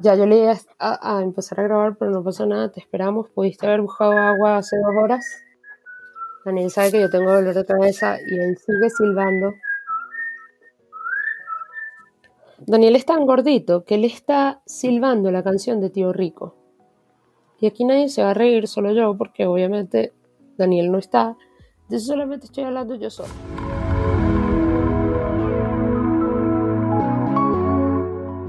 Ya yo le iba a, empezar a grabar, pero no pasa nada, te esperamos. ¿Pudiste haber buscado agua hace dos horas? Daniel sabe que yo tengo dolor de cabeza y él sigue silbando. Daniel es tan gordito que él está silbando la canción de Tío Rico. Y aquí nadie se va a reír, solo yo, porque obviamente Daniel no está. Entonces solamente estoy hablando yo solo.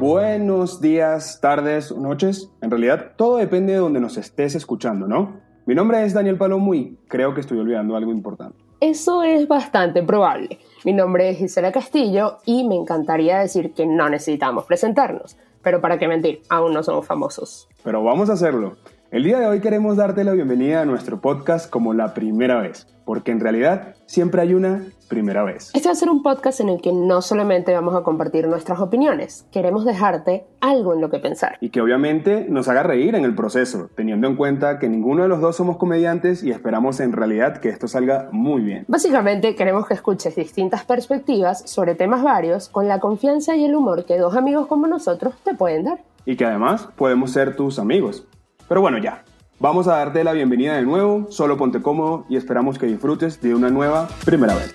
Buenos días, tardes, noches. En realidad, todo depende de donde nos estés escuchando, ¿no? Mi nombre es Daniel Palomo y creo que estoy olvidando algo importante. Eso es bastante probable. Mi nombre es Gisela Castillo y me encantaría decir que no necesitamos presentarnos. Pero para qué mentir, aún no somos famosos. Pero vamos a hacerlo. El día de hoy queremos darte la bienvenida a nuestro podcast como la primera vez, porque en realidad siempre hay una primera vez. Este va a ser un podcast en el que no solamente vamos a compartir nuestras opiniones, queremos dejarte algo en lo que pensar. Y que obviamente nos haga reír en el proceso, teniendo en cuenta que ninguno de los dos somos comediantes y esperamos en realidad que esto salga muy bien. Básicamente queremos que escuches distintas perspectivas sobre temas varios con la confianza y el humor que dos amigos como nosotros te pueden dar. Y que además podemos ser tus amigos. Pero bueno, ya. Vamos a darte la bienvenida de nuevo, solo ponte cómodo y esperamos que disfrutes de una nueva primera vez.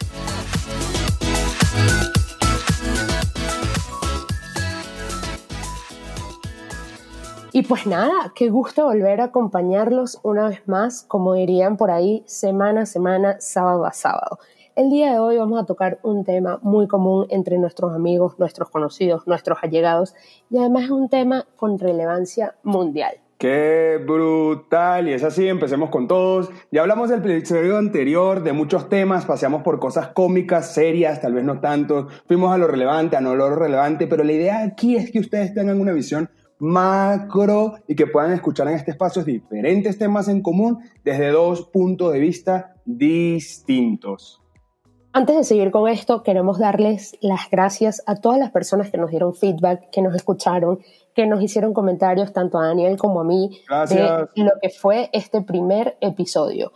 Y pues nada, qué gusto volver a acompañarlos una vez más, como dirían por ahí, semana a semana, sábado a sábado. El día de hoy vamos a tocar un tema muy común entre nuestros amigos, nuestros conocidos, nuestros allegados, y además es un tema con relevancia mundial. ¡Qué brutal! Y es así, empecemos con todos. Ya hablamos del episodio anterior de muchos temas, paseamos por cosas cómicas, serias, tal vez no tanto. Fuimos a lo relevante, a no lo relevante, pero la idea aquí es que ustedes tengan una visión macro y que puedan escuchar en este espacio diferentes temas en común desde dos puntos de vista distintos. Antes de seguir con esto, queremos darles las gracias a todas las personas que nos dieron feedback, que nos escucharon, que nos hicieron comentarios tanto a Daniel como a mí gracias. de lo que fue este primer episodio.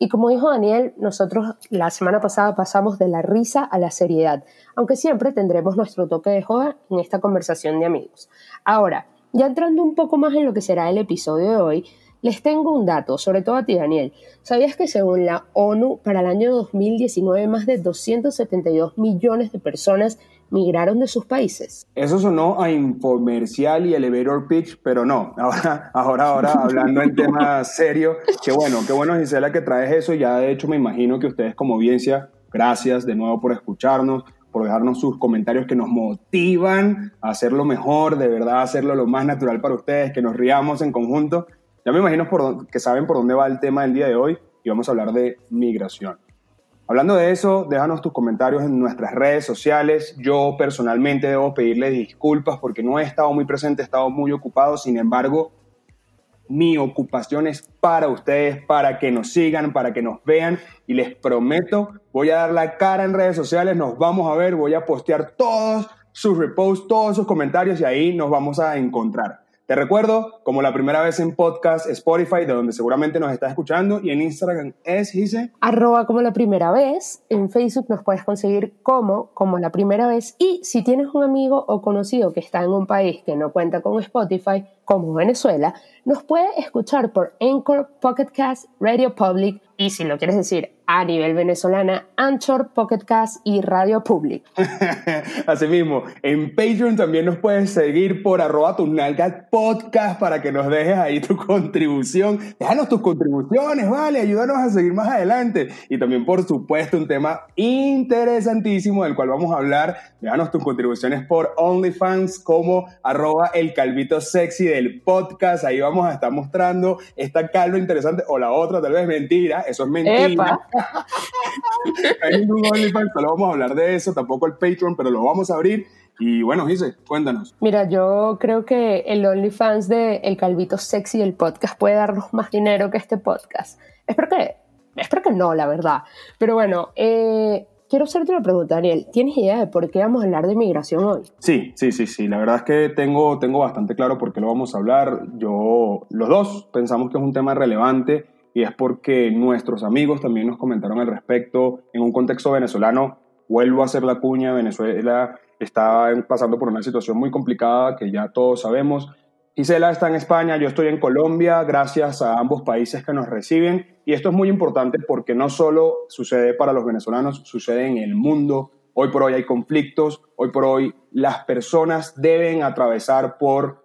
Y como dijo Daniel, nosotros la semana pasada pasamos de la risa a la seriedad, aunque siempre tendremos nuestro toque de joda en esta conversación de amigos. Ahora, ya entrando un poco más en lo que será el episodio de hoy, les tengo un dato, sobre todo a ti, Daniel. ¿Sabías que según la ONU, para el año 2019, más de 272 millones de personas migraron de sus países? Eso sonó a infomercial y elevator pitch, pero no. Ahora, ahora, ahora, hablando en tema serio, qué bueno, qué bueno, Gisela, que traes eso. Ya de hecho me imagino que ustedes como audiencia, gracias de nuevo por escucharnos por dejarnos sus comentarios que nos motivan a hacerlo mejor, de verdad hacerlo lo más natural para ustedes, que nos riamos en conjunto. Ya me imagino por, que saben por dónde va el tema del día de hoy y vamos a hablar de migración. Hablando de eso, déjanos tus comentarios en nuestras redes sociales. Yo personalmente debo pedirles disculpas porque no he estado muy presente, he estado muy ocupado. Sin embargo, mi ocupación es para ustedes, para que nos sigan, para que nos vean y les prometo, voy a dar la cara en redes sociales, nos vamos a ver, voy a postear todos sus reposts, todos sus comentarios y ahí nos vamos a encontrar. Te recuerdo, como la primera vez en podcast Spotify, de donde seguramente nos estás escuchando, y en Instagram es, dice... Arroba como la primera vez. En Facebook nos puedes conseguir como, como la primera vez. Y si tienes un amigo o conocido que está en un país que no cuenta con Spotify, como Venezuela, nos puede escuchar por Anchor, Pocket Cast, Radio Public y si lo quieres decir a nivel venezolana, Anchor, Pocket Cast y Radio Public. Asimismo, en Patreon también nos puedes seguir por arroba tu podcast para que nos dejes ahí tu contribución. Déjanos tus contribuciones, vale, ayúdanos a seguir más adelante. Y también, por supuesto, un tema interesantísimo del cual vamos a hablar. Déjanos tus contribuciones por OnlyFans como arroba el calvito sexy del podcast. Ahí vamos a estar mostrando esta calva interesante o la otra, tal vez mentira. Eso es mentira. Hay ningún OnlyFans, solo vamos a hablar de eso. Tampoco el Patreon, pero lo vamos a abrir. Y bueno, Gise, cuéntanos. Mira, yo creo que el OnlyFans de El Calvito Sexy del podcast puede darnos más dinero que este podcast. Espero que, espero que no, la verdad. Pero bueno, eh, quiero hacerte una pregunta, Daniel. ¿Tienes idea de por qué vamos a hablar de migración hoy? Sí, sí, sí, sí. La verdad es que tengo, tengo bastante claro por qué lo vamos a hablar. Yo, los dos, pensamos que es un tema relevante y es porque nuestros amigos también nos comentaron al respecto en un contexto venezolano. Vuelvo a hacer la cuña, Venezuela está pasando por una situación muy complicada que ya todos sabemos. Gisela está en España, yo estoy en Colombia, gracias a ambos países que nos reciben. Y esto es muy importante porque no solo sucede para los venezolanos, sucede en el mundo. Hoy por hoy hay conflictos, hoy por hoy las personas deben atravesar por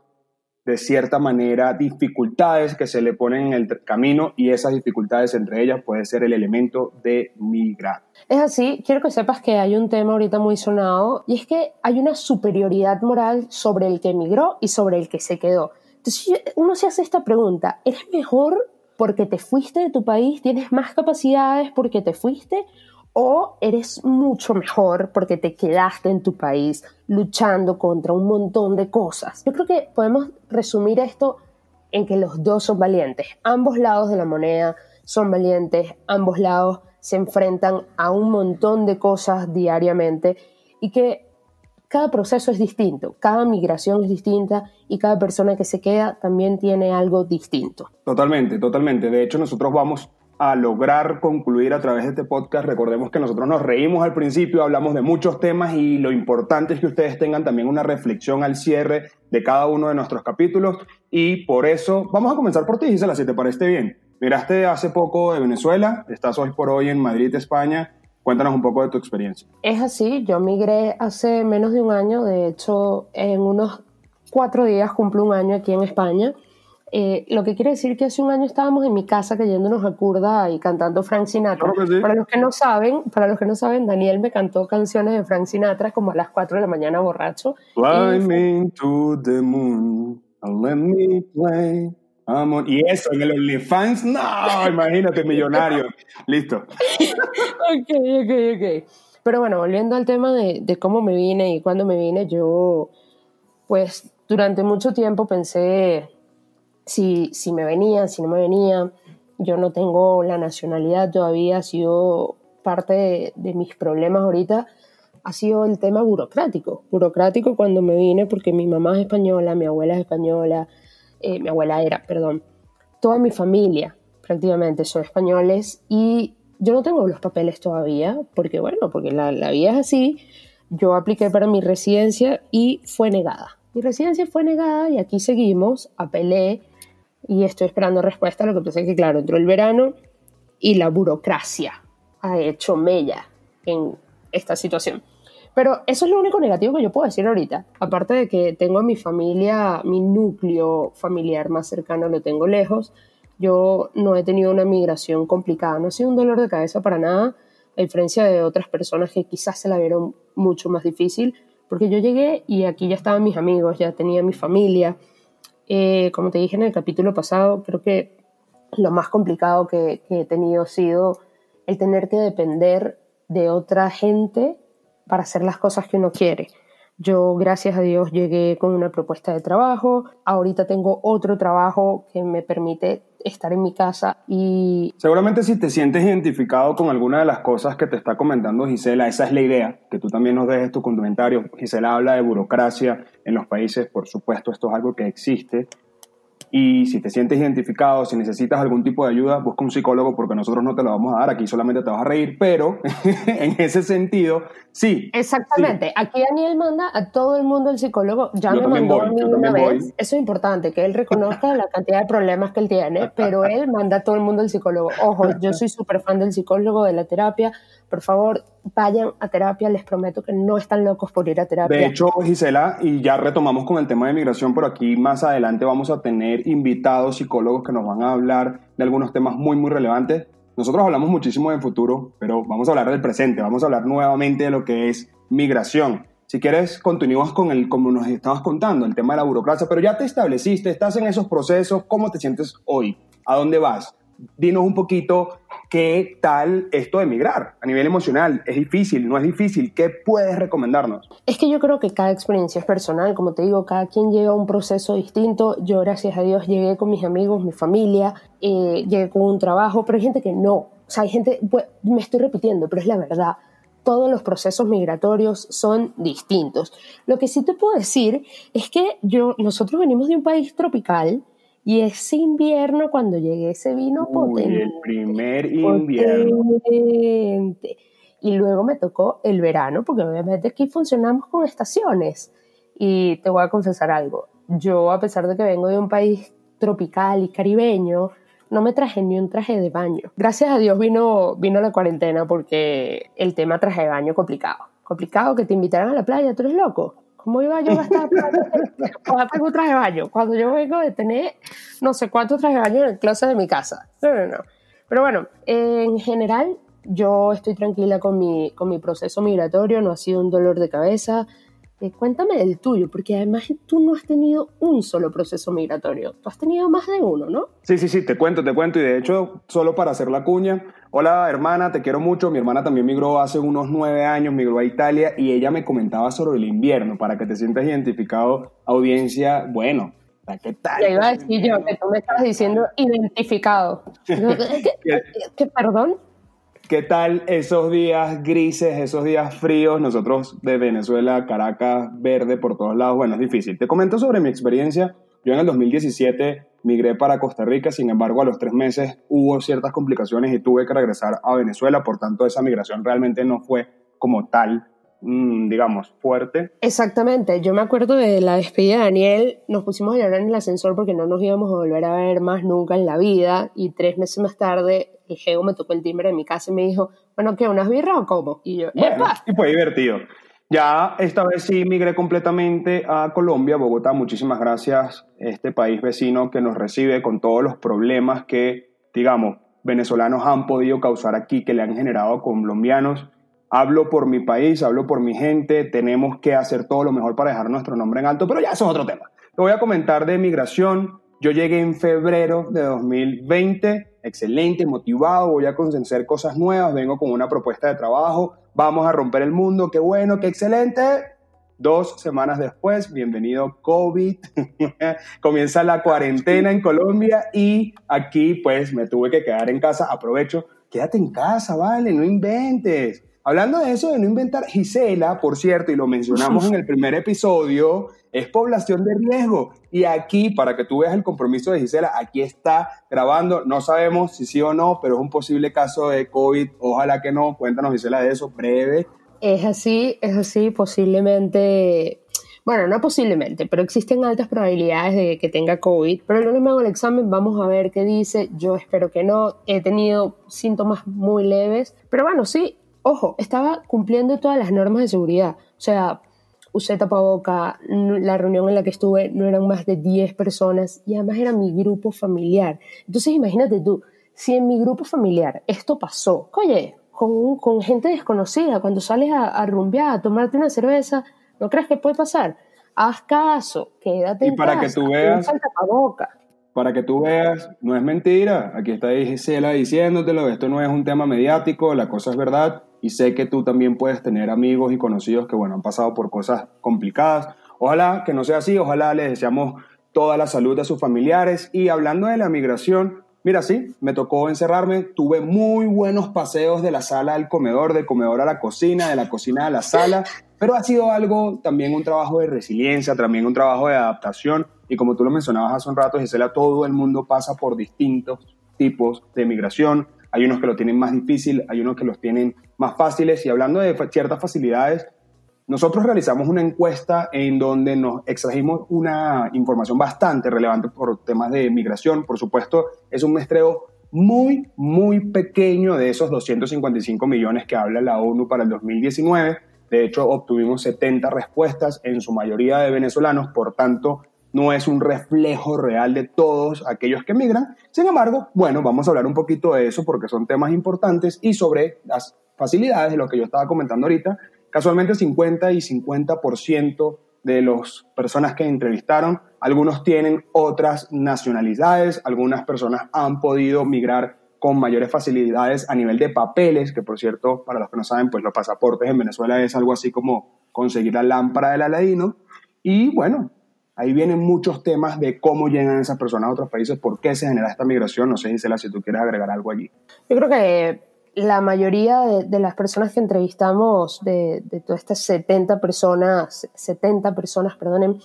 de cierta manera dificultades que se le ponen en el camino y esas dificultades entre ellas puede ser el elemento de migrar. Es así, quiero que sepas que hay un tema ahorita muy sonado y es que hay una superioridad moral sobre el que emigró y sobre el que se quedó. Entonces uno se hace esta pregunta, ¿eres mejor porque te fuiste de tu país? ¿Tienes más capacidades porque te fuiste? O eres mucho mejor porque te quedaste en tu país luchando contra un montón de cosas. Yo creo que podemos resumir esto en que los dos son valientes. Ambos lados de la moneda son valientes, ambos lados se enfrentan a un montón de cosas diariamente y que cada proceso es distinto, cada migración es distinta y cada persona que se queda también tiene algo distinto. Totalmente, totalmente. De hecho, nosotros vamos a lograr concluir a través de este podcast. Recordemos que nosotros nos reímos al principio, hablamos de muchos temas y lo importante es que ustedes tengan también una reflexión al cierre de cada uno de nuestros capítulos y por eso vamos a comenzar por ti, Gisela, si te parece bien. Miraste hace poco de Venezuela, estás hoy por hoy en Madrid, España. Cuéntanos un poco de tu experiencia. Es así, yo migré hace menos de un año, de hecho en unos cuatro días cumplo un año aquí en España. Eh, lo que quiere decir que hace un año estábamos en mi casa cayéndonos a curda y cantando Frank Sinatra. Para los que no saben, para los que no saben, Daniel me cantó canciones de Frank Sinatra como a las 4 de la mañana borracho. Climbing to the moon, let me play. Y eso, en el OnlyFans, no, imagínate, millonario. Listo. ok, ok, ok. Pero bueno, volviendo al tema de, de cómo me vine y cuándo me vine, yo, pues, durante mucho tiempo pensé si, si me venía, si no me venía. Yo no tengo la nacionalidad todavía, ha sido parte de, mis problemas ahorita, ha sido el tema burocrático. Burocrático cuando me vine porque mi mamá es española, mi abuela es española, eh, mi abuela era, perdón, toda mi familia prácticamente son españoles y yo no tengo los papeles todavía, porque bueno, porque la, la vida es así. Yo apliqué para mi residencia y fue negada. Mi residencia fue negada y aquí seguimos, apelé, y estoy esperando respuesta. Lo que pasa es que, claro, entró el verano y la burocracia ha hecho mella en esta situación. Pero eso es lo único negativo que yo puedo decir ahorita. Aparte de que tengo a mi familia, mi núcleo familiar más cercano lo tengo lejos, yo no he tenido una migración complicada. No ha sido un dolor de cabeza para nada, a diferencia de otras personas que quizás se la vieron mucho más difícil, porque yo llegué y aquí ya estaban mis amigos, ya tenía mi familia, eh, como te dije en el capítulo pasado, creo que lo más complicado que, he tenido ha sido el tener que depender de otra gente para hacer las cosas que uno quiere. Yo, gracias a Dios, llegué con una propuesta de trabajo. Ahorita tengo otro trabajo que me permite estar en mi casa y... Seguramente si te sientes identificado con alguna de las cosas que te está comentando Gisela, esa es la idea, que tú también nos dejes tu comentario. Gisela habla de burocracia en los países, por supuesto, esto es algo que existe, y si te sientes identificado, si necesitas algún tipo de ayuda, busca un psicólogo porque nosotros no te lo vamos a dar, aquí solamente te vas a reír, pero en ese sentido, sí. Exactamente, aquí Daniel manda a todo el mundo el psicólogo, ya me mandó a mí una vez, eso es importante, que él reconozca la cantidad de problemas que él tiene, pero él manda a todo el mundo el psicólogo. Ojo, yo soy súper fan del psicólogo, de la terapia, por favor, vayan a terapia, les prometo que no están locos por ir a terapia. De hecho, Gisela, y ya retomamos con el tema de migración, por aquí más adelante vamos a tener invitados psicólogos que nos van a hablar de algunos temas muy, muy relevantes. Nosotros hablamos muchísimo del futuro, pero vamos a hablar del presente, vamos a hablar nuevamente de lo que es migración. Si quieres, continúas con el, como nos estabas contando, el tema de la burocracia, pero ya te estableciste, estás en esos procesos, ¿cómo te sientes hoy? ¿A dónde vas? Dinos un poquito ¿Qué tal esto de emigrar a nivel emocional? ¿Es difícil? ¿No es difícil? ¿Qué puedes recomendarnos? Es que yo creo que cada experiencia es personal, como te digo, cada quien lleva un proceso distinto. Yo, gracias a Dios, llegué con mis amigos, mi familia, eh, llegué con un trabajo, pero hay gente que no. O sea, hay gente, pues, me estoy repitiendo, pero es la verdad. Todos los procesos migratorios son distintos. Lo que sí te puedo decir es que yo, nosotros venimos de un país tropical, y ese invierno, cuando llegué, se vino potente. El primer invierno. Y luego me tocó el verano, porque obviamente aquí funcionamos con estaciones. Y te voy a confesar algo. yo, a pesar de que vengo de un país tropical y caribeño, no me traje ni un traje de baño. Gracias a Dios vino, vino la cuarentena porque el tema traje de baño complicado. Complicado que te invitaran a la playa, tú eres loco. ¿Cómo iba yo a gastar cuando tengo un traje de baño? Cuando yo vengo de tener no sé cuántos trajes de baño en el closet de mi casa. No, no, no. Pero bueno, en general yo estoy tranquila con mi, con mi proceso migratorio, no ha sido un dolor de cabeza. Eh, cuéntame del tuyo, porque además tú no has tenido un solo proceso migratorio, tú has tenido más de uno, ¿no? Sí, sí, sí, te cuento, te cuento, y de hecho, solo para hacer la cuña, hola hermana, te quiero mucho, mi hermana también migró hace unos nueve años, migró a Italia, y ella me comentaba sobre el invierno, para que te sientas identificado, audiencia, bueno, ¿qué tal? Ya iba a decir yo, que tú me estás diciendo identificado. ¿Qué, perdón? ¿Qué tal esos días grises, esos días fríos? Nosotros de Venezuela, Caracas, verde por todos lados. Bueno, es difícil. Te comento sobre mi experiencia. Yo en el 2017 migré para Costa Rica, sin embargo a los tres meses hubo ciertas complicaciones y tuve que regresar a Venezuela, por tanto esa migración realmente no fue como tal, digamos, fuerte. Exactamente, yo me acuerdo de la despedida de Daniel, nos pusimos a llorar en el ascensor porque no nos íbamos a volver a ver más nunca en la vida y tres meses más tarde el geo me tocó el timbre de mi casa y me dijo, bueno, ¿qué? ¿Unas birras o cómo? Y yo, bueno, Y fue divertido. Ya esta vez sí migré completamente a Colombia, Bogotá. Muchísimas gracias, este país vecino que nos recibe con todos los problemas que, digamos, venezolanos han podido causar aquí, que le han generado a colombianos. Hablo por mi país, hablo por mi gente, tenemos que hacer todo lo mejor para dejar nuestro nombre en alto, pero ya eso es otro tema. Te voy a comentar de migración. Yo llegué en febrero de 2020 excelente, motivado, voy a hacer cosas nuevas, vengo con una propuesta de trabajo, vamos a romper el mundo, qué bueno, qué excelente. Dos semanas después, bienvenido COVID, comienza la cuarentena en Colombia y aquí pues me tuve que quedar en casa, aprovecho, quédate en casa, vale, no inventes. Hablando de eso, de no inventar, Gisela, por cierto, y lo mencionamos en el primer episodio, es población de riesgo. Y aquí, para que tú veas el compromiso de Gisela, aquí está grabando. No sabemos si sí o no, pero es un posible caso de COVID. Ojalá que no. Cuéntanos, Gisela, de eso, breve. Es así, es así, posiblemente. Bueno, no posiblemente, pero existen altas probabilidades de que tenga COVID. Pero lunes me hago el examen, vamos a ver qué dice. Yo espero que no. He tenido síntomas muy leves. Pero bueno, sí, ojo, estaba cumpliendo todas las normas de seguridad. O sea, usé tapaboca, la reunión en la que estuve no eran más de 10 personas y además era mi grupo familiar. Entonces imagínate tú, si en mi grupo familiar esto pasó, oye, con, con gente desconocida, cuando sales a, a rumbear, a tomarte una cerveza, ¿no crees que puede pasar? Haz caso, quédate y para que tú veas, para que tú veas, no es mentira, aquí está Gisela diciéndotelo, esto no es un tema mediático, la cosa es verdad, y sé que tú también puedes tener amigos y conocidos que, bueno, han pasado por cosas complicadas. Ojalá que no sea así, ojalá les deseamos toda la salud a sus familiares. Y hablando de la migración, mira, sí, me tocó encerrarme, tuve muy buenos paseos de la sala al comedor, del comedor a la cocina, de la cocina a la sala, pero ha sido algo, también un trabajo de resiliencia, también un trabajo de adaptación. Y como tú lo mencionabas hace un rato, Gisela, todo el mundo pasa por distintos tipos de migración hay unos que lo tienen más difícil, hay unos que los tienen más fáciles. Y hablando de ciertas facilidades, nosotros realizamos una encuesta en donde nos extrajimos una información bastante relevante por temas de migración. Por supuesto, es un muestreo muy, muy pequeño de esos 255 millones que habla la ONU para el 2019. De hecho, obtuvimos 70 respuestas, en su mayoría de venezolanos, por tanto, no es un reflejo real de todos aquellos que migran. Sin embargo, bueno, vamos a hablar un poquito de eso porque son temas importantes y sobre las facilidades de lo que yo estaba comentando ahorita. Casualmente 50 y 50% de las personas que entrevistaron, algunos tienen otras nacionalidades, algunas personas han podido migrar con mayores facilidades a nivel de papeles, que por cierto, para los que no saben, pues los pasaportes en Venezuela es algo así como conseguir la lámpara del aladino. Y bueno, Ahí vienen muchos temas de cómo llegan esas personas a otros países, por qué se genera esta migración. No sé, Gisela, si tú quieres agregar algo allí. Yo creo que la mayoría de, las personas que entrevistamos, de, todas estas 70 personas, 70 personas, perdonen,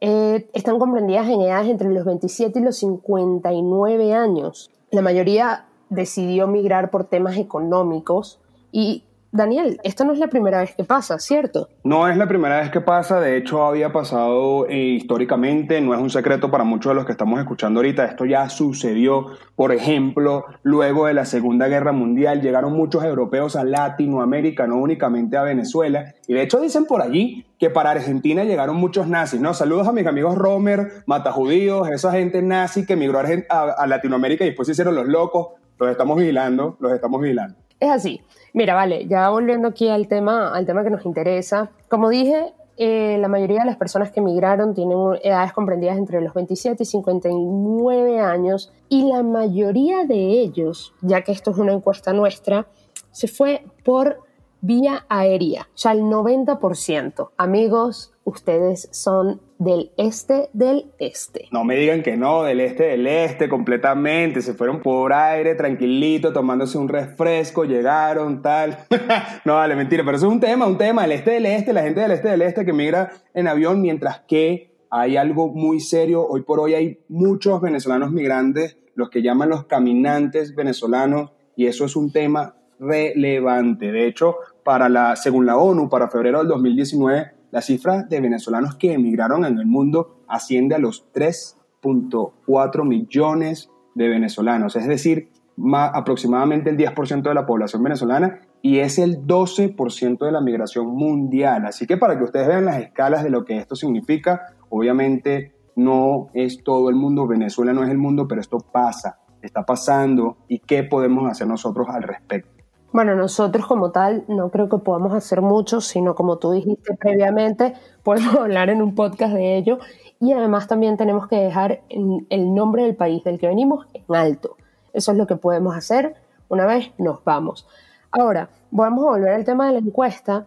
eh, están comprendidas en edades entre los 27 y los 59 años. La mayoría decidió migrar por temas económicos y Daniel, esta no es la primera vez que pasa, ¿cierto? No es la primera vez que pasa, de hecho había pasado eh, históricamente, no es un secreto para muchos de los que estamos escuchando ahorita, esto ya sucedió, por ejemplo, luego de la Segunda Guerra Mundial llegaron muchos europeos a Latinoamérica, no únicamente a Venezuela, y de hecho dicen por allí que para Argentina llegaron muchos nazis, ¿no? Saludos a mis amigos Romer, Matajudíos, esa gente nazi que emigró a Latinoamérica y después se hicieron los locos, los estamos vigilando, los estamos vigilando. Es así. Mira, vale, ya volviendo aquí al tema, al tema que nos interesa. Como dije, eh, la mayoría de las personas que emigraron tienen edades comprendidas entre los 27 y 59 años y la mayoría de ellos, ya que esto es una encuesta nuestra, se fue por vía aérea, ya el 90%. Amigos, ustedes son del este del este. No me digan que no, del este del este completamente. Se fueron por aire, tranquilito, tomándose un refresco, llegaron, tal. no, vale, mentira, pero eso es un tema, un tema. El este del este, la gente del este del este que migra en avión, mientras que hay algo muy serio. Hoy por hoy hay muchos venezolanos migrantes, los que llaman los caminantes venezolanos, y eso es un tema relevante. De hecho, para la, según la ONU, para febrero del 2019, la cifra de venezolanos que emigraron en el mundo asciende a los 3.4 millones de venezolanos, es decir, aproximadamente el 10% de la población venezolana y es el 12% de la migración mundial. Así que para que ustedes vean las escalas de lo que esto significa, obviamente no es todo el mundo, Venezuela no es el mundo, pero esto pasa, está pasando y qué podemos hacer nosotros al respecto. Bueno, nosotros como tal no creo que podamos hacer mucho, sino como tú dijiste previamente, podemos hablar en un podcast de ello y además también tenemos que dejar el nombre del país del que venimos en alto. Eso es lo que podemos hacer una vez nos vamos. Ahora, vamos a volver al tema de la encuesta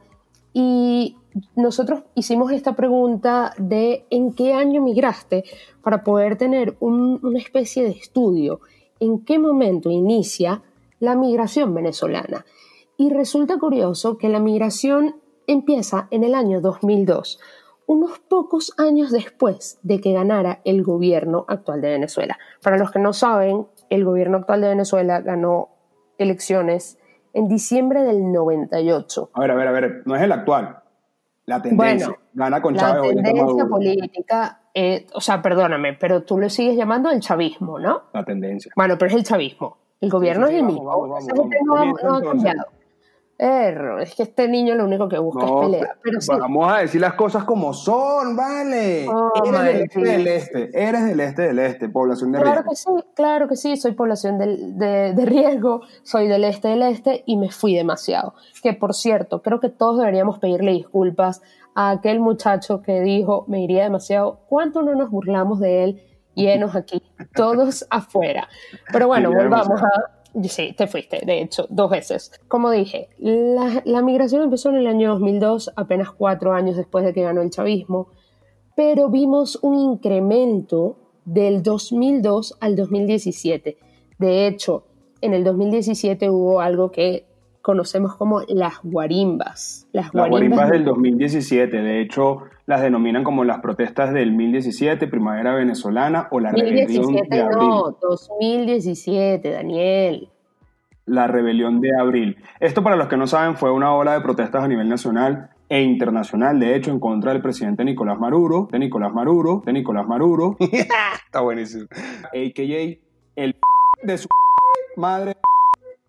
y nosotros hicimos esta pregunta de en qué año migraste para poder tener una especie de estudio, en qué momento inicia la migración venezolana. Y resulta curioso que la migración empieza en el año 2002, unos pocos años después de que ganara el gobierno actual de Venezuela. Para los que no saben, el gobierno actual de Venezuela ganó elecciones en diciembre del 98. A ver, a ver, a ver, no es el actual. La tendencia. Gana con Chávez. La tendencia política, eh, o sea, perdóname, pero tú lo sigues llamando el chavismo, ¿no? La tendencia. Bueno, pero es el chavismo. El gobierno es el mismo. no, ha cambiado. Error, es que este niño lo único que busca es pelea. Pero Vamos a decir las cosas como son, vale. Oh, eres del este del este, eres del este del este, población de claro riesgo. Que sí, claro que sí, soy población de, de, riesgo, soy del este del este y me fui demasiado. Que por cierto, creo que todos deberíamos pedirle disculpas a aquel muchacho que dijo me iría demasiado. ¿Cuánto no nos burlamos de él? llenos aquí, todos afuera. Pero bueno, volvamos a... Sí, te fuiste, de hecho, dos veces. Como dije, la, la, migración empezó en el año 2002, apenas cuatro años después de que ganó el chavismo, pero vimos un incremento del 2002 al 2017. De hecho, en el 2017 hubo algo que conocemos como las guarimbas. Las guarimbas, del 2017, de hecho las denominan como las protestas del 2017, primavera venezolana o la rebelión de abril. No, 2017, Daniel. La rebelión de abril. Esto para los que no saben fue una ola de protestas a nivel nacional e internacional, de hecho, en contra del presidente Nicolás Maduro, de Nicolás Maduro, de Nicolás Maduro. Está buenísimo. AKA el de su madre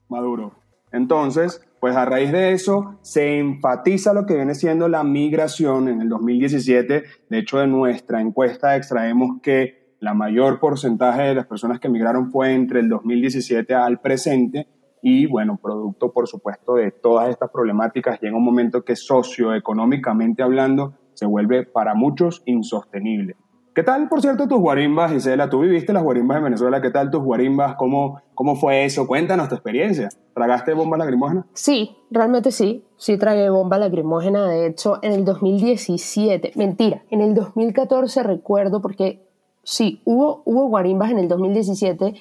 Maduro. Entonces, pues a raíz de eso se enfatiza lo que viene siendo la migración en el 2017. De hecho, de nuestra encuesta extraemos que la mayor porcentaje de las personas que migraron fue entre el 2017 al presente y bueno, producto por supuesto de todas estas problemáticas, llega un momento que socioeconómicamente hablando se vuelve para muchos insostenible. ¿Qué tal, por cierto, tus guarimbas, Gisela? Tú viviste las guarimbas de Venezuela. ¿Qué tal tus guarimbas? ¿Cómo, cómo fue eso? Cuéntanos tu experiencia. ¿Tragaste bomba lacrimógena? Sí, realmente sí. Sí tragué bomba lacrimógena. De hecho, en el 2017, mentira, en el 2014 recuerdo porque sí, hubo, hubo guarimbas en el 2017,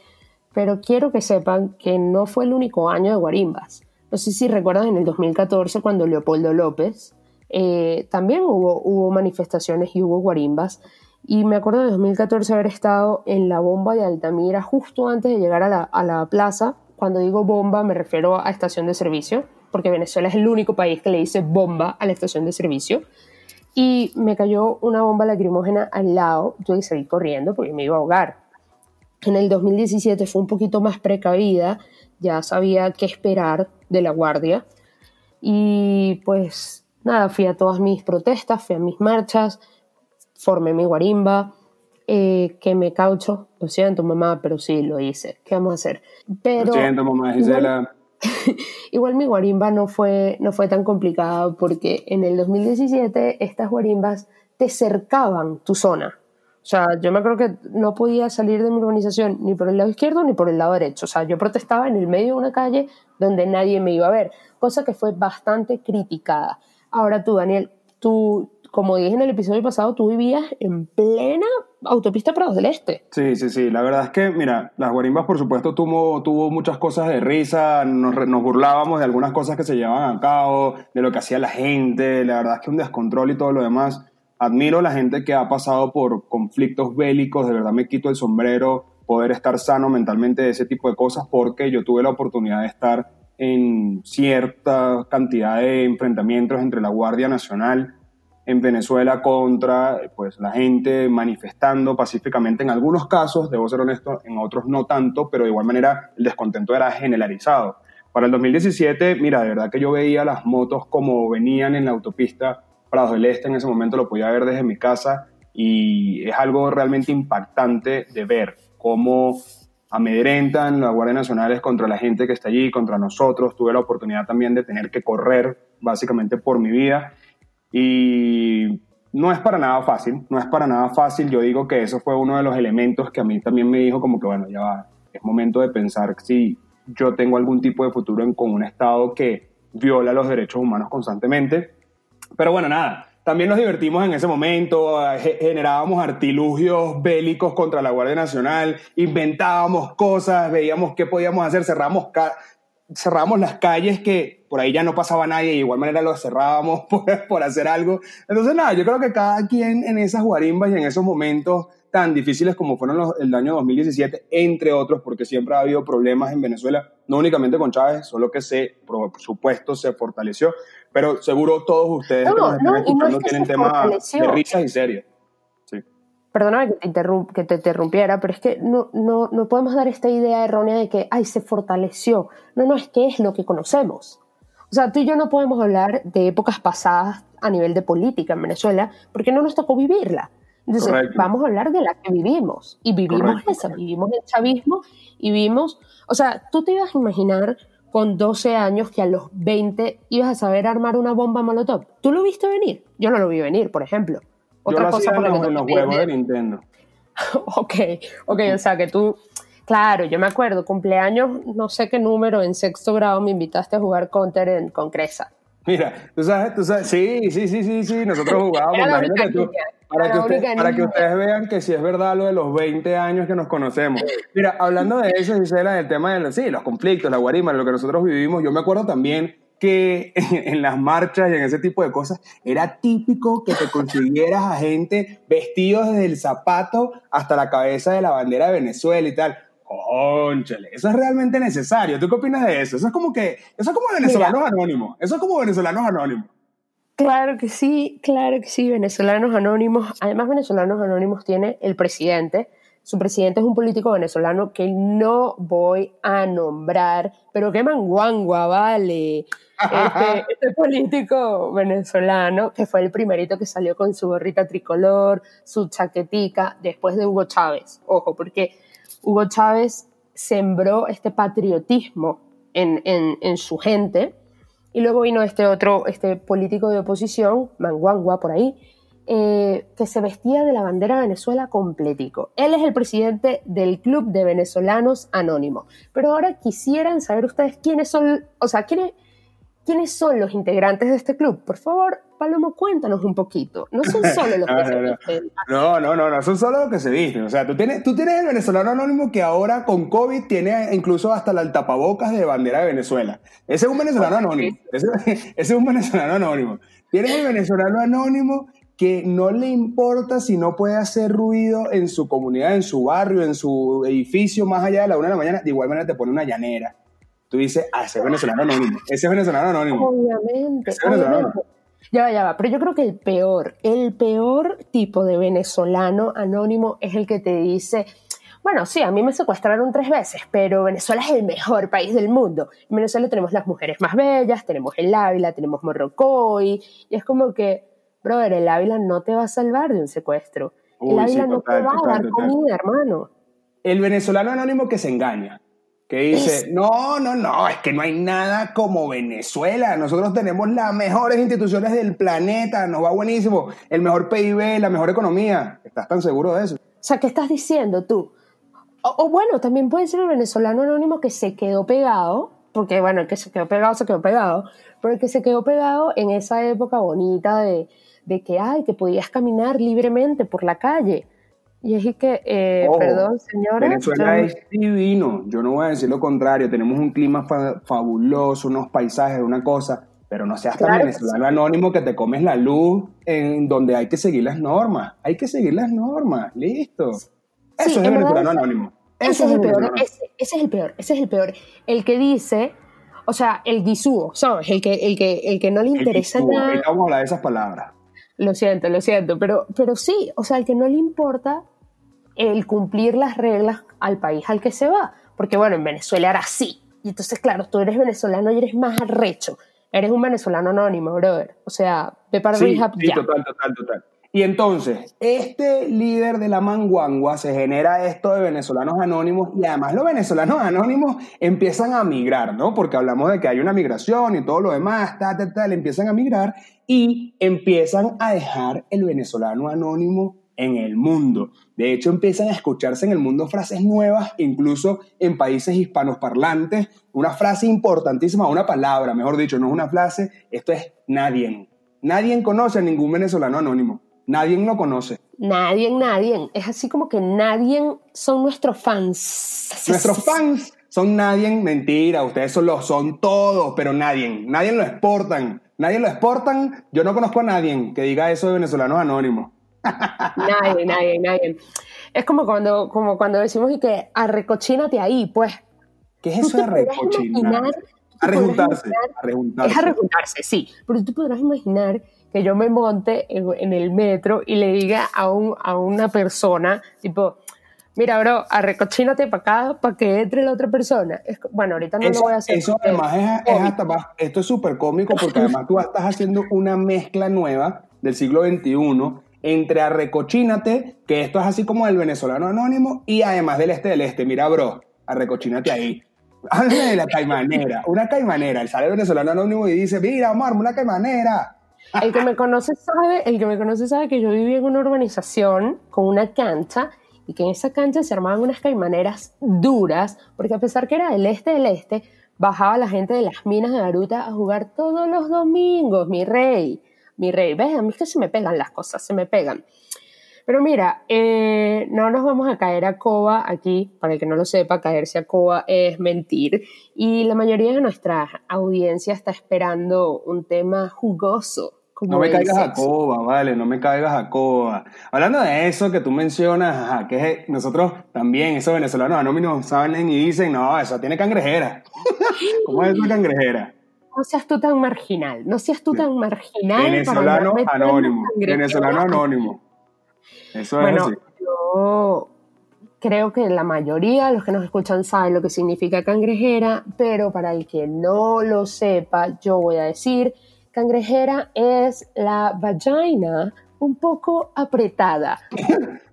pero quiero que sepan que no fue el único año de guarimbas. No sé si recuerdan en el 2014 cuando Leopoldo López eh, también hubo, hubo manifestaciones y hubo guarimbas. Y me acuerdo de 2014 haber estado en la bomba de Altamira justo antes de llegar a la, plaza. Cuando digo bomba me refiero a estación de servicio, porque Venezuela es el único país que le dice bomba a la estación de servicio. Y me cayó una bomba lacrimógena al lado, tuve que salir corriendo porque me iba a ahogar. En el 2017 fue un poquito más precavida, ya sabía qué esperar de la guardia. Y pues nada, fui a todas mis protestas, fui a mis marchas, formé mi guarimba, eh, que me caucho, lo siento mamá, pero sí lo hice, ¿qué vamos a hacer? Pero, lo siento mamá Gisela. Igual, mi guarimba no fue, no fue tan complicada porque en el 2017 estas guarimbas te cercaban tu zona. O sea, yo me acuerdo que no podía salir de mi urbanización ni por el lado izquierdo ni por el lado derecho. O sea, yo protestaba en el medio de una calle donde nadie me iba a ver, cosa que fue bastante criticada. Ahora tú, Daniel, tú, como dije en el episodio pasado, tú vivías en plena autopista Prados del Este. Sí, sí, sí. La verdad es que, mira, las guarimbas, por supuesto, tuvo, tuvo muchas cosas de risa. Nos, nos burlábamos de algunas cosas que se llevaban a cabo, de lo que hacía la gente. La verdad es que un descontrol y todo lo demás admiro a la gente que ha pasado por conflictos bélicos, de verdad me quito el sombrero poder estar sano mentalmente de ese tipo de cosas porque yo tuve la oportunidad de estar en cierta cantidad de enfrentamientos entre la Guardia Nacional en Venezuela contra pues, la gente manifestando pacíficamente en algunos casos, debo ser honesto, en otros no tanto, pero de igual manera el descontento era generalizado. Para el 2017, mira, de verdad que yo veía las motos como venían en la autopista Prados del Este en ese momento lo podía ver desde mi casa y es algo realmente impactante de ver cómo amedrentan las Guardias Nacionales contra la gente que está allí, contra nosotros. Tuve la oportunidad también de tener que correr básicamente por mi vida y no es para nada fácil, no es para nada fácil. Yo digo que eso fue uno de los elementos que a mí también me dijo como que bueno, ya va, es momento de pensar si yo tengo algún tipo de futuro en, con un Estado que viola los derechos humanos constantemente pero bueno, nada, también nos divertimos en ese momento, eh, generábamos artilugios bélicos contra la Guardia Nacional, inventábamos cosas, veíamos qué podíamos hacer, cerramos, cerramos las calles que por ahí ya no pasaba nadie y de igual manera lo cerrábamos por, por hacer algo. Entonces nada, yo creo que cada quien en esas guarimbas y en esos momentos tan difíciles como fueron los, el año 2017, entre otros, porque siempre ha habido problemas en Venezuela, no únicamente con Chávez, solo que se, por supuesto, se fortaleció, pero seguro todos ustedes que nos están escuchando tienen temas de risas y serios. Perdóname que te, que te interrumpiera, pero es que no, no, no podemos dar esta idea errónea de que, ay, se fortaleció. No, no, es que es lo que conocemos. O sea, tú y yo no podemos hablar de épocas pasadas a nivel de política en Venezuela porque no nos tocó vivirla. Entonces, vamos a hablar de la que vivimos. Y vivimos esa, vivimos el chavismo y vimos, o sea, tú te ibas a imaginar con 12 años que a los 20 ibas a saber armar una bomba molotov. ¿Tú lo viste venir? Yo no lo vi venir, por ejemplo. Otra Yo cosa por la que los huevos de Nintendo. ok, ok, o sea que tú, claro, yo me acuerdo, cumpleaños, no sé qué número, en sexto grado me invitaste a jugar Counter en, con Cresa. Mira, tú sabes, tú sabes, sí, sí, sí, sí, sí, nosotros jugábamos, imagínate tú, para que, para que ustedes vean que si es verdad lo de los 20 años que nos conocemos. Mira, hablando de eso, Gisela, del tema de los, sí, los conflictos, la guarima, lo que nosotros vivimos, yo me acuerdo también que en las marchas y en ese tipo de cosas era típico que te consiguieras a gente vestidos desde el zapato hasta la cabeza de la bandera de Venezuela y tal. Conchale, eso es realmente necesario. ¿Tú qué opinas de eso? Eso es como que, eso es como venezolanos anónimos. Eso es como venezolanos anónimos. Claro que sí, claro que sí, venezolanos anónimos. Además, venezolanos anónimos tiene el presidente. Su presidente es un político venezolano que no voy a nombrar, pero qué manguangua, vale. Este, este, político venezolano, que fue el primerito que salió con su gorrita tricolor, su chaquetica, después de Hugo Chávez. Ojo, porque Hugo Chávez sembró este patriotismo en, en, su gente y luego vino este otro, este político de oposición, Manguangua, por ahí, eh, que se vestía de la bandera de Venezuela completico. Él es el presidente del Club de Venezolanos Anónimos. Pero ahora quisieran saber ustedes quiénes son, o sea, quiénes, ¿Quiénes son los integrantes de este club? Por favor, Palomo, cuéntanos un poquito. No son solo los que se visten. No, no, no, no, son solo los que se visten. O sea, tú tienes, tú tienes el venezolano anónimo que ahora con COVID tiene incluso hasta el tapabocas de bandera de Venezuela. Ese es un venezolano anónimo. Ese, ese, es un venezolano anónimo. Tienes el venezolano anónimo que no le importa si no puede hacer ruido en su comunidad, en su barrio, en su edificio, más allá de la una de la mañana, de igual manera te pone una llanera tú dices, ah, ese es venezolano anónimo, ese es venezolano anónimo. Obviamente, obviamente. Ya va, ya va, pero yo creo que el peor, el peor tipo de venezolano anónimo es el que te dice, bueno, sí, a mí me secuestraron tres veces, pero Venezuela es el mejor país del mundo. En Venezuela tenemos las mujeres más bellas, tenemos el Ávila, tenemos Morrocoy, y es como que, brother, el Ávila no te va a salvar de un secuestro. el Ávila no te va a dar comida, hermano. El venezolano anónimo que se engaña que dice, no, no, no, es que no hay nada como Venezuela, nosotros tenemos las mejores instituciones del planeta, nos va buenísimo, el mejor PIB, la mejor economía. ¿Estás tan seguro de eso? O sea, ¿qué estás diciendo tú? O, bueno, también puede ser el venezolano anónimo que se quedó pegado, porque bueno, el que se quedó pegado se quedó pegado, pero el que se quedó pegado en esa época bonita de, de que, ay, que podías caminar libremente por la calle y es que, eh, perdón, señora. Venezuela es divino, yo no voy a decir lo contrario, tenemos un clima fabuloso, unos paisajes, una cosa, pero no seas tan venezolano anónimo que te comes la luz en donde hay que seguir las normas, hay que seguir las normas, listo. Eso es el venezolano anónimo. Ese es, el peor, ese, es el peor, ese es el peor. El que dice, o sea, el guisúo, ¿sabes? El que, el que, el que no le interesa nada. Vamos a hablar de esas palabras. Lo siento, lo siento, pero, pero sí, o sea, el que no le importa el cumplir las reglas al país al que se va. Porque bueno, en Venezuela era así. Y entonces, claro, tú eres venezolano y eres más arrecho. Eres un venezolano anónimo, brother. O sea, ve para sí, sí, total, total, total. Y entonces, este líder de la manguangua se genera esto de venezolanos anónimos y además los venezolanos anónimos empiezan a migrar, ¿no? Porque hablamos de que hay una migración y todo lo demás, tal, tal, tal, empiezan a migrar y empiezan a dejar el venezolano anónimo en el mundo. De hecho, empiezan a escucharse en el mundo frases nuevas, incluso en países hispanos parlantes. Una frase importantísima, una palabra, mejor dicho, no es una frase, esto es nadie. Nadie conoce a ningún venezolano anónimo. Nadie lo conoce. Nadie, nadie. Es así como que nadie son nuestros fans. Nuestros fans son nadie, mentira, ustedes son los son todos, pero nadie, nadie lo exportan. Nadie lo exportan. Yo no conozco a nadie que diga eso de venezolanos anónimos. Nadie, nadie, nadie. Es como cuando, como cuando decimos y que arrecochínate ahí, pues. ¿Qué es eso de arrecochinar? Arrejuntarse, Es arrejuntarse, sí. Pero tú podrás imaginar que yo me monte en, el metro y le diga a, un, a una persona, tipo, mira, bro, arrecochínate para acá para que entre la otra persona. bueno, ahorita no lo voy a hacer. Eso además es, es hasta más, esto es súper cómico porque además tú estás haciendo una mezcla nueva del siglo XXI entre arrecochínate, que esto es así como el venezolano anónimo, y además del este del este. Mira, bro, arrecochínate ahí. Háblame de la caimanera, una caimanera. El sale venezolano anónimo y dice, mira, amor, una caimanera. El que me conoce sabe, el que me conoce sabe que yo viví en una urbanización con una cancha y que en esa cancha se armaban unas caimaneras duras, porque a pesar que era del este del este, bajaba la gente de las minas de Baruta a jugar todos los domingos, mi rey mi rey. ¿Ves? A mí es que se me pegan las cosas, se me pegan. Pero mira, eh, no nos vamos a caer a coba aquí, para el que no lo sepa, caerse a coba es mentir. Y la mayoría de nuestra audiencia está esperando un tema jugoso. No me caigas a coba, vale, no me caigas a coba. Hablando de eso que tú mencionas, que nosotros también, esos venezolanos anónimos saben y dicen, no, eso tiene cangrejera. ¿Cómo es esa cangrejera? no seas tú tan marginal, no seas tú tan marginal. Venezolano anónimo, venezolano anónimo. Eso es así. Yo creo que la mayoría de los que nos escuchan saben lo que significa cangrejera, pero para el que no lo sepa, yo voy a decir, cangrejera es la vagina un poco apretada.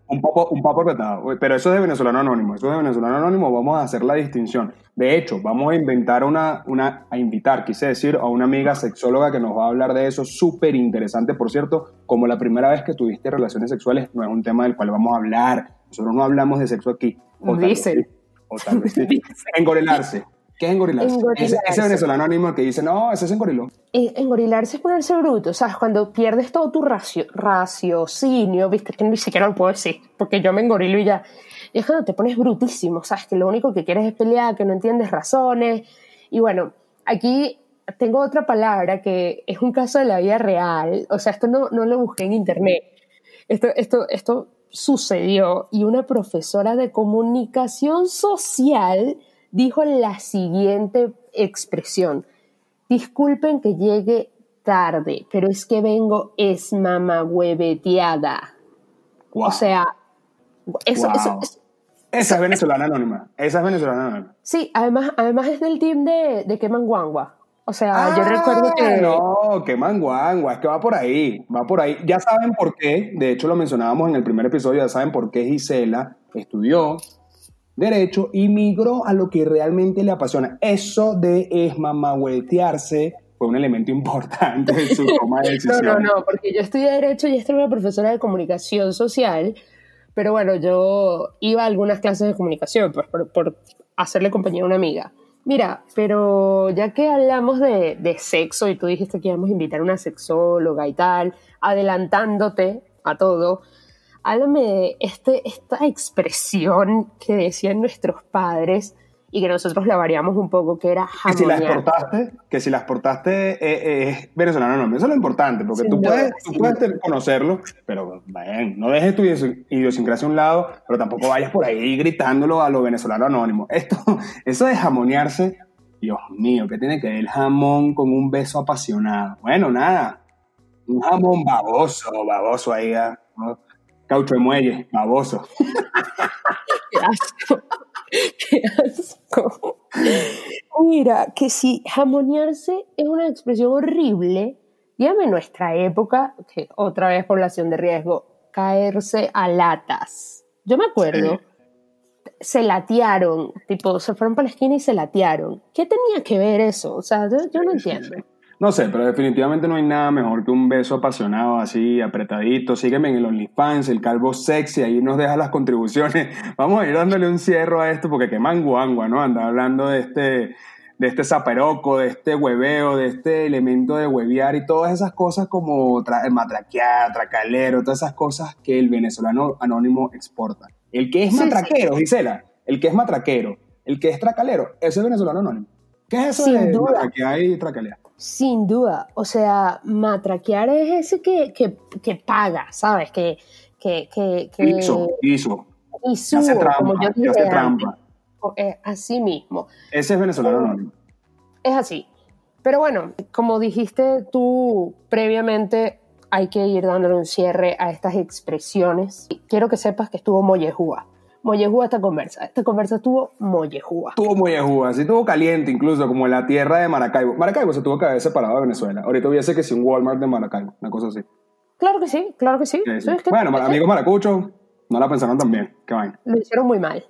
un poco, un poco apretado, pero eso es de venezolano anónimo, eso es de venezolano anónimo, vamos a hacer la distinción. De hecho, vamos a inventar una, una, a invitar, quise decir, a una amiga sexóloga que nos va a hablar de eso, súper interesante, por cierto, como la primera vez que tuviste relaciones sexuales, no es un tema del cual vamos a hablar, nosotros no hablamos de sexo aquí. O Dicen. o tal vez Engorilarse. ¿Qué es engorilarse? Ese, venezolano anónimo que dice, no, ese es engorilón. Engorilarse es ponerse bruto, ¿sabes? Cuando pierdes todo tu racio, raciocinio, viste, que ni siquiera lo puedo decir, porque yo me engorilo y ya y es cuando te pones brutísimo, ¿sabes? Que lo único que quieres es pelear, que no entiendes razones. Y bueno, aquí tengo otra palabra que es un caso de la vida real. O sea, esto no, no lo busqué en internet. Esto, esto, esto sucedió y una profesora de comunicación social dijo la siguiente, Disculpen que llegue tarde, pero es que vengo es mamahueveteada. O sea, eso, esa es venezolana anónima. Esa es venezolana anónima. Sí, además, además es del team de, de Kemanguangua. O sea, yo ah, recuerdo que. No, Kemanguangua, es que va por ahí, va por ahí. Ya saben por qué, de hecho lo mencionábamos en el primer episodio, ya saben por qué Gisela estudió Derecho y migró a lo que realmente le apasiona. Eso de es mamahuetearse fue un elemento importante en su toma de decisión. no, no, no, porque yo estudié Derecho y esta era una profesora de comunicación social pero bueno, yo iba a algunas clases de comunicación pues, por, hacerle compañía a una amiga. Mira, pero ya que hablamos de, de, sexo y tú dijiste que íbamos a invitar a una sexóloga y tal, adelantándote a todo, háblame de este, esta expresión que decían nuestros padres y que nosotros la variamos un poco, que era Que si la exportaste, que si la exportaste eh, eh, venezolano, no, eso es lo importante, porque tú, puedes, tú puedes conocerlo, pero bien, no dejes tu idiosincrasia a un lado, pero tampoco vayas por ahí gritándolo a lo venezolano anónimo. Esto, eso de jamonearse, Dios mío, ¿qué tiene que ver el jamón con un beso apasionado? Bueno, nada, un jamón baboso, baboso ahí, ¿ah? Caucho de muelle, baboso. Qué asco. Qué asco. Mira, que si jamonearse es una expresión horrible, dígame nuestra época, que otra vez población de riesgo, caerse a latas. Yo me acuerdo, se latearon, tipo, se fueron para la esquina y se latearon. ¿Qué tenía que ver eso? O sea, yo no entiendo. No sé, pero definitivamente no hay nada mejor que un beso apasionado así, apretadito. Sígueme en el OnlyFans, el calvo sexy, ahí nos deja las contribuciones. Vamos a ir dándole un cierro a esto porque qué manguangua, ¿no? Anda hablando de este, de este zaperoco, de este hueveo, de este elemento de huevear y todas esas cosas como matraquear, tracalero, todas esas cosas que el venezolano anónimo exporta. El que es matraquero, Gisela, el que es matraquero, el que es tracalero, ese es venezolano anónimo. ¿Qué es eso de duda. y tracalero? Sin duda, o sea, matraquear es ese que, que, paga, ¿sabes? Que, que, que, hizo, hizo. Hizo, hace trampa, como yo dije hace trampa. así mismo. Ese es venezolano anónimo. Es así. Pero bueno, como dijiste tú previamente, hay que ir dándole un cierre a estas expresiones. Quiero que sepas que estuvo Mollejúa mollejúa esta conversa. Esta conversa estuvo mollejúa. Estuvo mollejúa, sí, estuvo caliente incluso, como la tierra de Maracaibo. Maracaibo se tuvo que haber separado de Venezuela. Ahorita hubiese que si un Walmart de Maracaibo, una cosa así. Claro que sí, claro que sí. bueno, amigos maracuchos, no la pensaron tan bien. Qué vaina. Lo hicieron muy mal.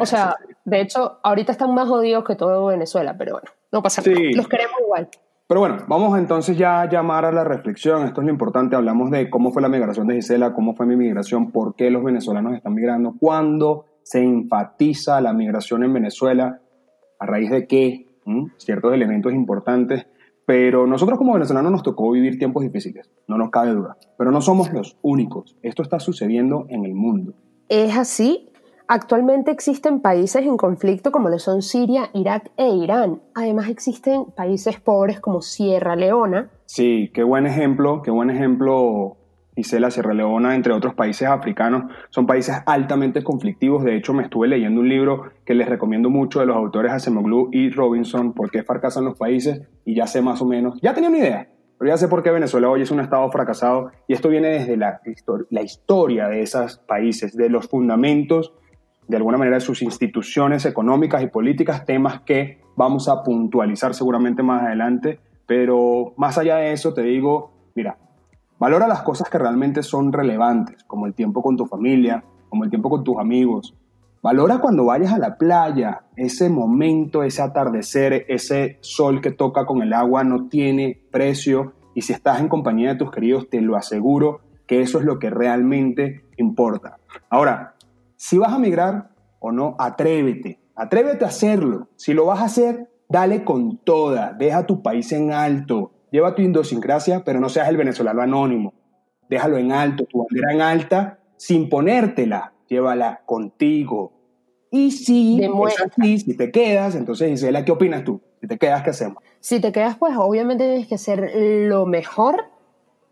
o sea, de hecho, ahorita están más jodidos que todo Venezuela, pero bueno, no pasa nada. Los queremos igual. Pero bueno, vamos entonces ya a llamar a la reflexión. Esto es lo importante. Hablamos de cómo fue la migración de Gisela, cómo fue mi migración, por qué los venezolanos están migrando, cuándo se enfatiza la migración en Venezuela, a raíz de qué, ciertos elementos importantes. Pero nosotros como venezolanos nos tocó vivir tiempos difíciles, no nos cabe duda. Pero no somos los únicos. Esto está sucediendo en el mundo. Es así Actualmente existen países en conflicto como lo son Siria, Irak e Irán. Además existen países pobres como Sierra Leona. Sí, qué buen ejemplo, qué buen ejemplo Gisela, Sierra Leona, entre otros países africanos, son países altamente conflictivos. De hecho, me estuve leyendo un libro que les recomiendo mucho de los autores Acemoglu y Robinson, ¿Por qué fracasan los países? Y ya sé más o menos, ya tenía una idea, pero ya sé por qué Venezuela hoy es un estado fracasado. Y esto viene desde la historia de esos países, de los fundamentos de alguna manera sus instituciones económicas y políticas, temas que vamos a puntualizar seguramente más adelante, pero más allá de eso te digo, mira, valora las cosas que realmente son relevantes, como el tiempo con tu familia, como el tiempo con tus amigos. Valora cuando vayas a la playa, ese momento, ese atardecer, ese sol que toca con el agua no tiene precio y si estás en compañía de tus queridos, te lo aseguro que eso es lo que realmente importa. Ahora, si vas a migrar o no, atrévete, atrévete a hacerlo. Si lo vas a hacer, dale con toda, deja tu país en alto, lleva tu idiosincrasia, pero no seas el venezolano anónimo. Déjalo en alto, tu bandera en alta, sin ponértela, llévala contigo. Y si si te quedas, entonces Gisela, ¿qué opinas tú? Si te quedas, ¿qué hacemos? Si te quedas, pues obviamente tienes que hacer lo mejor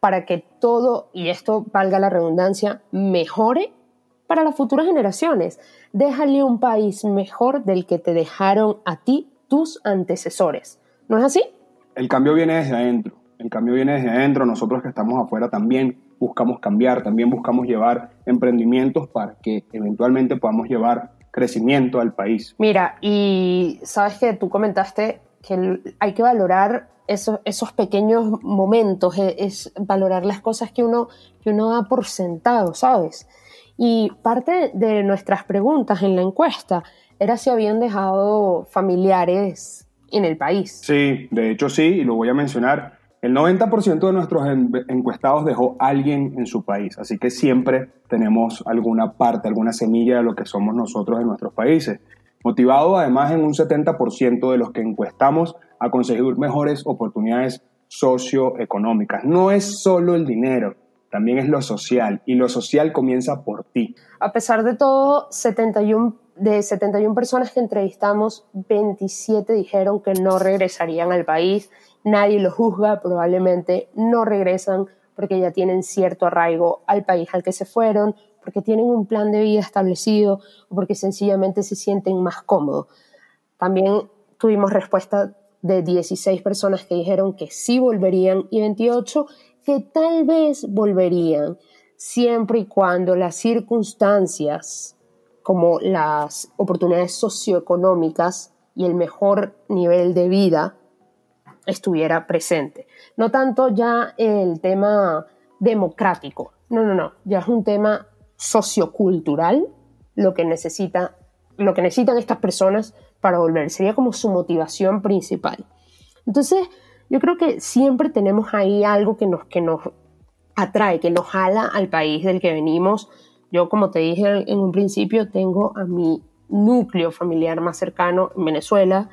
para que todo, y esto valga la redundancia, mejore para las futuras generaciones. Déjale un país mejor del que te dejaron a ti tus antecesores. ¿No es así? El cambio viene desde adentro. El cambio viene desde adentro. Nosotros que estamos afuera también buscamos cambiar, también buscamos llevar emprendimientos para que eventualmente podamos llevar crecimiento al país. Mira, y sabes que tú comentaste que hay que valorar esos, esos pequeños momentos, es, es, valorar las cosas que uno, que uno da por sentado, ¿sabes? Y parte de nuestras preguntas en la encuesta era si habían dejado familiares en el país. Sí, de hecho sí, y lo voy a mencionar. El 90% de nuestros encuestados dejó alguien en su país, así que siempre tenemos alguna parte, alguna semilla de lo que somos nosotros en nuestros países. Motivado además en un 70% de los que encuestamos a conseguir mejores oportunidades socioeconómicas. No es solo el dinero, también es lo social y lo social comienza por ti. A pesar de todo, 71 de 71 personas que entrevistamos, 27 dijeron que no regresarían al país. Nadie los juzga, probablemente no regresan porque ya tienen cierto arraigo al país al que se fueron, porque tienen un plan de vida establecido o porque sencillamente se sienten más cómodos. También tuvimos respuesta de 16 personas que dijeron que sí volverían y 28 que tal vez volverían, siempre y cuando las circunstancias como las oportunidades socioeconómicas y el mejor nivel de vida estuviera presente. No tanto ya el tema democrático, no, no, no, ya es un tema sociocultural lo que necesita lo que necesitan estas personas para volver, sería como su motivación principal. Entonces, yo creo que siempre tenemos ahí algo que nos, que nos atrae, que nos jala al país del que venimos, yo, como te dije en un principio, tengo a mi núcleo familiar más cercano en Venezuela,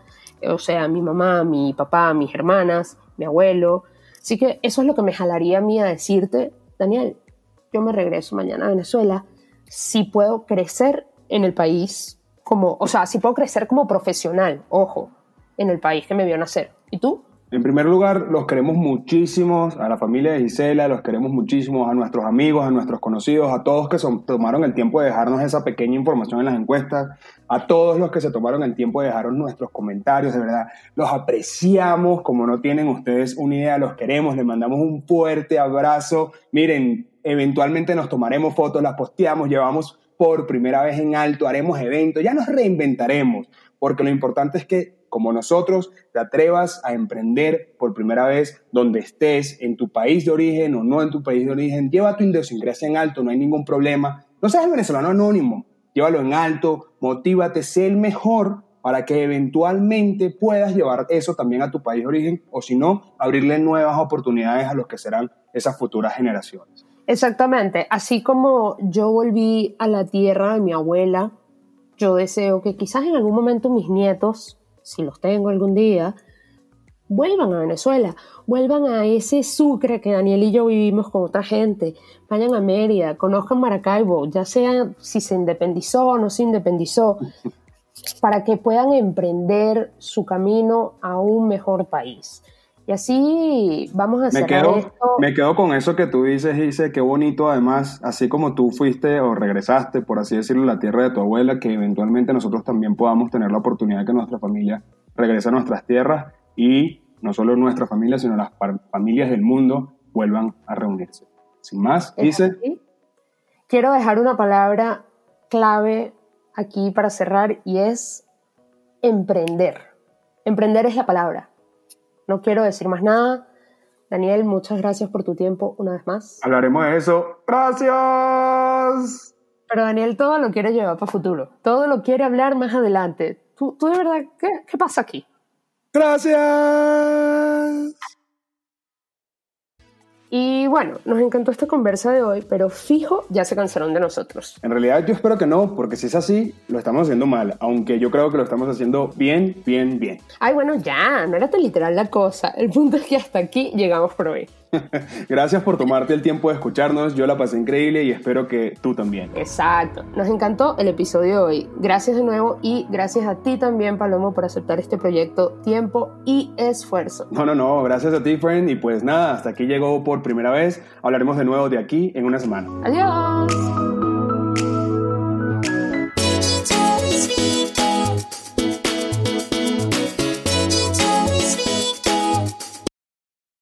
o sea, mi mamá, mi papá, mis hermanas, mi abuelo. Así que eso es lo que me jalaría a mí a decirte, Daniel, yo me regreso mañana a Venezuela si puedo crecer en el país como, o sea, si puedo crecer como profesional, ojo, en el país que me vio nacer. ¿Y tú? En primer lugar, los queremos muchísimo, a la familia de Gisela, los queremos muchísimo, a nuestros amigos, a nuestros conocidos, a todos que tomaron el tiempo de dejarnos esa pequeña información en las encuestas, a todos los que se tomaron el tiempo de dejaros nuestros comentarios, de verdad, los apreciamos como no tienen ustedes una idea, los queremos, les mandamos un fuerte abrazo. Miren, eventualmente nos tomaremos fotos, las posteamos, llevamos por primera vez en alto, haremos eventos, ya nos reinventaremos, porque lo importante es que como nosotros, te atrevas a emprender por primera vez donde estés, en tu país de origen o no en tu país de origen. Lleva tu idiosincrasia en alto, no hay ningún problema. No seas venezolano anónimo, llévalo en alto, motívate, sé el mejor para que eventualmente puedas llevar eso también a tu país de origen o si no, abrirle nuevas oportunidades a los que serán esas futuras generaciones. Exactamente, así como yo volví a la tierra de mi abuela, yo deseo que quizás en algún momento mis nietos si los tengo algún día, vuelvan a Venezuela, vuelvan a ese Sucre que Daniel y yo vivimos con otra gente, vayan a Mérida, conozcan Maracaibo, ya sea si se independizó o no se independizó, para que puedan emprender su camino a un mejor país. Y así vamos a hacer esto. Me quedo con eso que tú dices, dice, qué bonito además, así como tú fuiste o regresaste, por así decirlo, a la tierra de tu abuela, que eventualmente nosotros también podamos tener la oportunidad de que nuestra familia regrese a nuestras tierras y no solo nuestra familia, sino las familias del mundo vuelvan a reunirse. Sin más, dice... Quiero dejar una palabra clave aquí para cerrar y es emprender. Emprender es la palabra no quiero decir más nada. Daniel, muchas gracias por tu tiempo una vez más. Hablaremos de eso. Gracias. Pero Daniel todo lo quiere llevar para futuro. Todo lo quiere hablar más adelante. ¿Tú, tú de verdad qué, qué pasa aquí? Gracias. Y bueno, nos encantó esta conversa de hoy, pero fijo, ya se cansaron de nosotros. En realidad yo espero que no, porque si es así, lo estamos haciendo mal, aunque yo creo que lo estamos haciendo bien, bien, bien. Ay, bueno, ya, no era tan literal la cosa. El punto es que hasta aquí llegamos por hoy. Gracias por tomarte el tiempo de escucharnos. Yo la pasé increíble y espero que tú también. Exacto. Nos encantó el episodio de hoy. Gracias de nuevo y gracias a ti también, Palomo, por aceptar este proyecto, tiempo y esfuerzo. No, no, no. Gracias a ti, friend. Y pues nada, hasta aquí llegó por primera vez. Hablaremos de nuevo de aquí en una semana. Adiós.